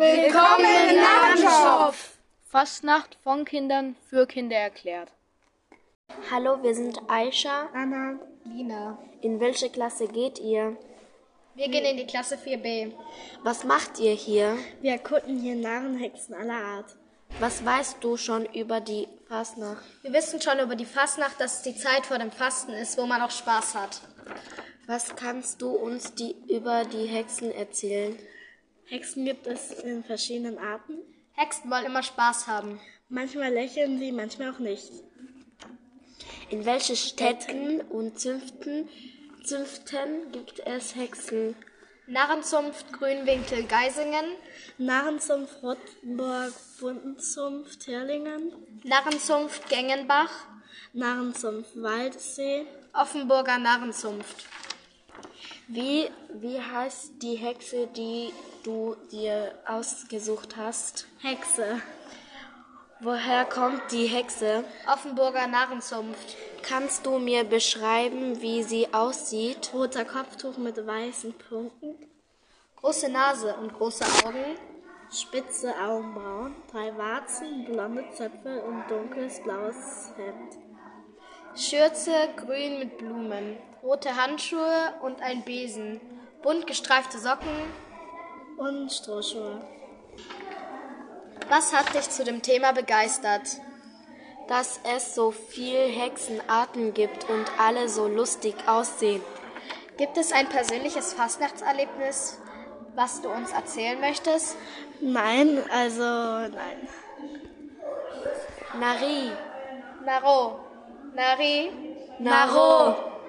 Willkommen in Narrenschof! Fastnacht von Kindern für Kinder erklärt. Hallo, wir sind Aisha. Anna. Lina. In welche Klasse geht ihr? Wir gehen in die Klasse 4b. Was macht ihr hier? Wir erkunden hier Narrenhexen aller Art. Was weißt du schon über die Fastnacht? Wir wissen schon über die Fastnacht, dass es die Zeit vor dem Fasten ist, wo man auch Spaß hat. Was kannst du uns die, über die Hexen erzählen? Hexen gibt es in verschiedenen Arten. Hexen wollen immer Spaß haben. Manchmal lächeln sie, manchmal auch nicht. In welchen Städten und Zünften, Zünften gibt es Hexen? Narrenzunft, Grünwinkel, Geisingen. Narrenzunft, Rottenburg, Bundenzunft, Hirlingen. Narrenzunft, Gengenbach. Narrenzunft, Waldsee. Offenburger Narrenzunft. Wie, wie heißt die Hexe, die du dir ausgesucht hast? Hexe. Woher kommt die Hexe? Offenburger Narrenzunft. Kannst du mir beschreiben, wie sie aussieht? Roter Kopftuch mit weißen Punkten. Große Nase und große Augen. Spitze Augenbrauen, drei Warzen, blonde Zöpfe und dunkles blaues Hemd. Schürze grün mit Blumen, rote Handschuhe und ein Besen, bunt gestreifte Socken und Strohschuhe. Was hat dich zu dem Thema begeistert? Dass es so viel Hexenarten gibt und alle so lustig aussehen. Gibt es ein persönliches Fastnachtserlebnis, was du uns erzählen möchtest? Nein, also nein. Nari. Naro. Nari. Naro.